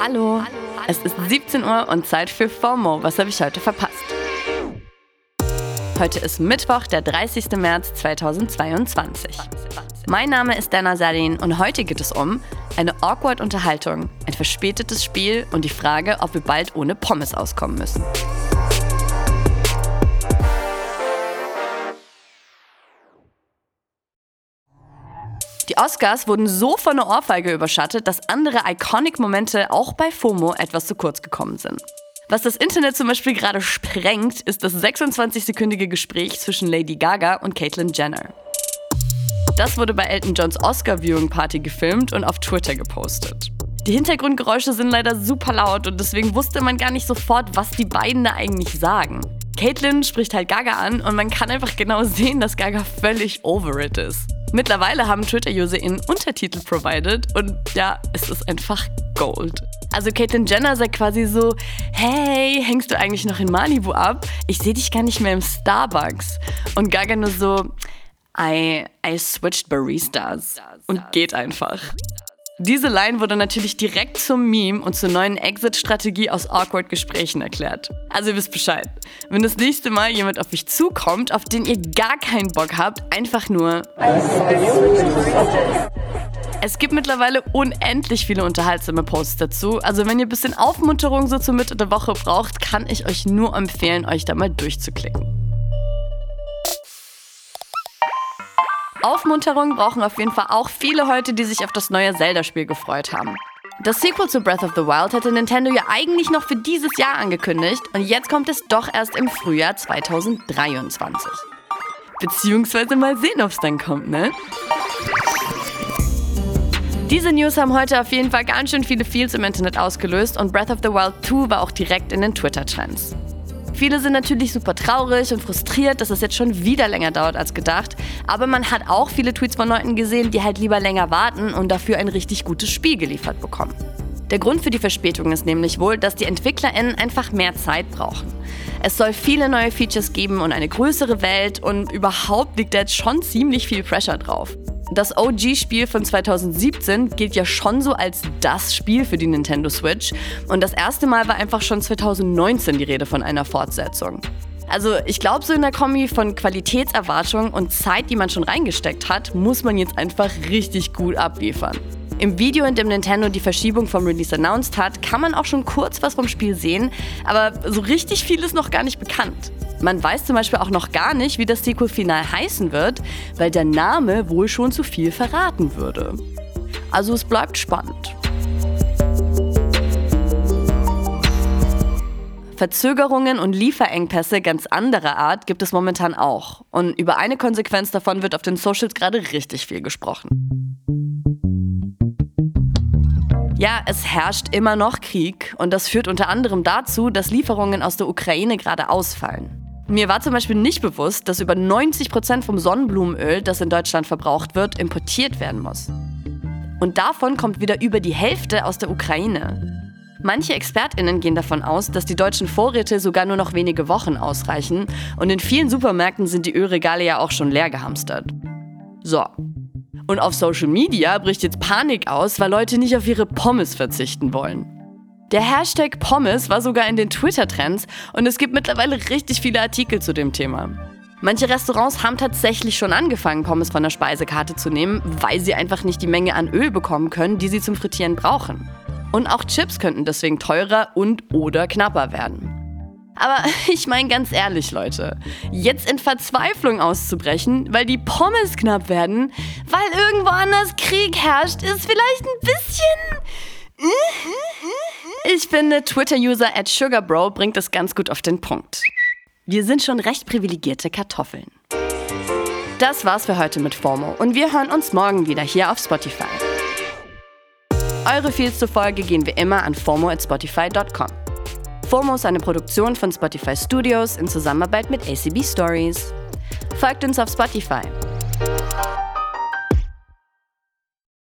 Hallo. Es ist 17 Uhr und Zeit für FOMO. Was habe ich heute verpasst? Heute ist Mittwoch, der 30. März 2022. Mein Name ist Dana Sarin und heute geht es um eine awkward Unterhaltung, ein verspätetes Spiel und die Frage, ob wir bald ohne Pommes auskommen müssen. Die Oscars wurden so von einer Ohrfeige überschattet, dass andere Iconic-Momente auch bei FOMO etwas zu kurz gekommen sind. Was das Internet zum Beispiel gerade sprengt, ist das 26-sekündige Gespräch zwischen Lady Gaga und Caitlyn Jenner. Das wurde bei Elton Johns Oscar-Viewing-Party gefilmt und auf Twitter gepostet. Die Hintergrundgeräusche sind leider super laut und deswegen wusste man gar nicht sofort, was die beiden da eigentlich sagen. Caitlyn spricht halt Gaga an und man kann einfach genau sehen, dass Gaga völlig over it ist. Mittlerweile haben Twitter-User ihnen Untertitel provided und ja, es ist einfach Gold. Also Caitlyn Jenner sagt quasi so, hey, hängst du eigentlich noch in Malibu ab? Ich sehe dich gar nicht mehr im Starbucks. Und Gaga nur so, I, I switched Baristas und geht einfach. Diese Line wurde natürlich direkt zum Meme und zur neuen Exit-Strategie aus awkward Gesprächen erklärt. Also ihr wisst Bescheid. Wenn das nächste Mal jemand auf euch zukommt, auf den ihr gar keinen Bock habt, einfach nur. Es gibt mittlerweile unendlich viele unterhaltsame Posts dazu. Also wenn ihr ein bisschen Aufmunterung so zur Mitte der Woche braucht, kann ich euch nur empfehlen, euch da mal durchzuklicken. Aufmunterung brauchen auf jeden Fall auch viele heute, die sich auf das neue Zelda-Spiel gefreut haben. Das Sequel zu Breath of the Wild hatte Nintendo ja eigentlich noch für dieses Jahr angekündigt und jetzt kommt es doch erst im Frühjahr 2023. Beziehungsweise mal sehen, ob es dann kommt, ne? Diese News haben heute auf jeden Fall ganz schön viele Feels im Internet ausgelöst und Breath of the Wild 2 war auch direkt in den Twitter-Trends. Viele sind natürlich super traurig und frustriert, dass es jetzt schon wieder länger dauert als gedacht. Aber man hat auch viele Tweets von Leuten gesehen, die halt lieber länger warten und dafür ein richtig gutes Spiel geliefert bekommen. Der Grund für die Verspätung ist nämlich wohl, dass die EntwicklerInnen einfach mehr Zeit brauchen. Es soll viele neue Features geben und eine größere Welt und überhaupt liegt da jetzt schon ziemlich viel Pressure drauf. Das OG-Spiel von 2017 gilt ja schon so als das Spiel für die Nintendo Switch. Und das erste Mal war einfach schon 2019 die Rede von einer Fortsetzung. Also ich glaube, so in der Kombi von Qualitätserwartung und Zeit, die man schon reingesteckt hat, muss man jetzt einfach richtig gut abliefern. Im Video, in dem Nintendo die Verschiebung vom Release announced hat, kann man auch schon kurz was vom Spiel sehen, aber so richtig viel ist noch gar nicht bekannt. Man weiß zum Beispiel auch noch gar nicht, wie das Sequel-Final heißen wird, weil der Name wohl schon zu viel verraten würde. Also es bleibt spannend. Verzögerungen und Lieferengpässe ganz anderer Art gibt es momentan auch. Und über eine Konsequenz davon wird auf den Socials gerade richtig viel gesprochen. Ja, es herrscht immer noch Krieg und das führt unter anderem dazu, dass Lieferungen aus der Ukraine gerade ausfallen. Mir war zum Beispiel nicht bewusst, dass über 90 Prozent vom Sonnenblumenöl, das in Deutschland verbraucht wird, importiert werden muss. Und davon kommt wieder über die Hälfte aus der Ukraine. Manche ExpertInnen gehen davon aus, dass die deutschen Vorräte sogar nur noch wenige Wochen ausreichen und in vielen Supermärkten sind die Ölregale ja auch schon leer gehamstert. So. Und auf Social Media bricht jetzt Panik aus, weil Leute nicht auf ihre Pommes verzichten wollen. Der Hashtag Pommes war sogar in den Twitter-Trends und es gibt mittlerweile richtig viele Artikel zu dem Thema. Manche Restaurants haben tatsächlich schon angefangen, Pommes von der Speisekarte zu nehmen, weil sie einfach nicht die Menge an Öl bekommen können, die sie zum Frittieren brauchen. Und auch Chips könnten deswegen teurer und oder knapper werden. Aber ich meine ganz ehrlich, Leute, jetzt in Verzweiflung auszubrechen, weil die Pommes knapp werden, weil irgendwo anders Krieg herrscht, ist vielleicht ein bisschen ich finde, Twitter-User at SugarBro bringt es ganz gut auf den Punkt. Wir sind schon recht privilegierte Kartoffeln. Das war's für heute mit FOMO und wir hören uns morgen wieder hier auf Spotify. Eure Feeds zur Folge gehen wie immer an FOMO at Spotify.com. FOMO ist eine Produktion von Spotify Studios in Zusammenarbeit mit ACB Stories. Folgt uns auf Spotify